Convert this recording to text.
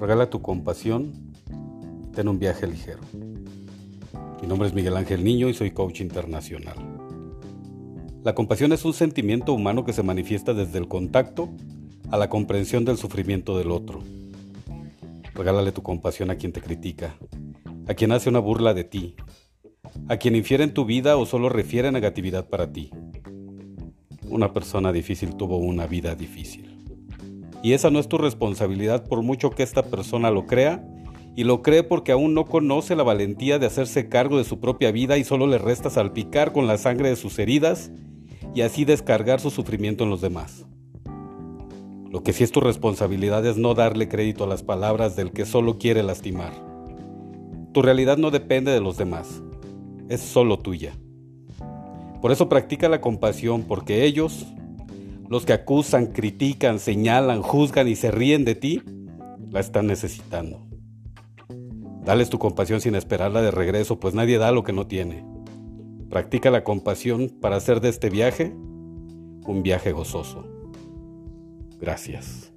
Regala tu compasión, ten un viaje ligero. Mi nombre es Miguel Ángel Niño y soy coach internacional. La compasión es un sentimiento humano que se manifiesta desde el contacto a la comprensión del sufrimiento del otro. Regálale tu compasión a quien te critica, a quien hace una burla de ti, a quien infiere en tu vida o solo refiere negatividad para ti. Una persona difícil tuvo una vida difícil. Y esa no es tu responsabilidad por mucho que esta persona lo crea, y lo cree porque aún no conoce la valentía de hacerse cargo de su propia vida y solo le resta salpicar con la sangre de sus heridas y así descargar su sufrimiento en los demás. Lo que sí es tu responsabilidad es no darle crédito a las palabras del que solo quiere lastimar. Tu realidad no depende de los demás, es solo tuya. Por eso practica la compasión porque ellos los que acusan, critican, señalan, juzgan y se ríen de ti, la están necesitando. Dales tu compasión sin esperarla de regreso, pues nadie da lo que no tiene. Practica la compasión para hacer de este viaje un viaje gozoso. Gracias.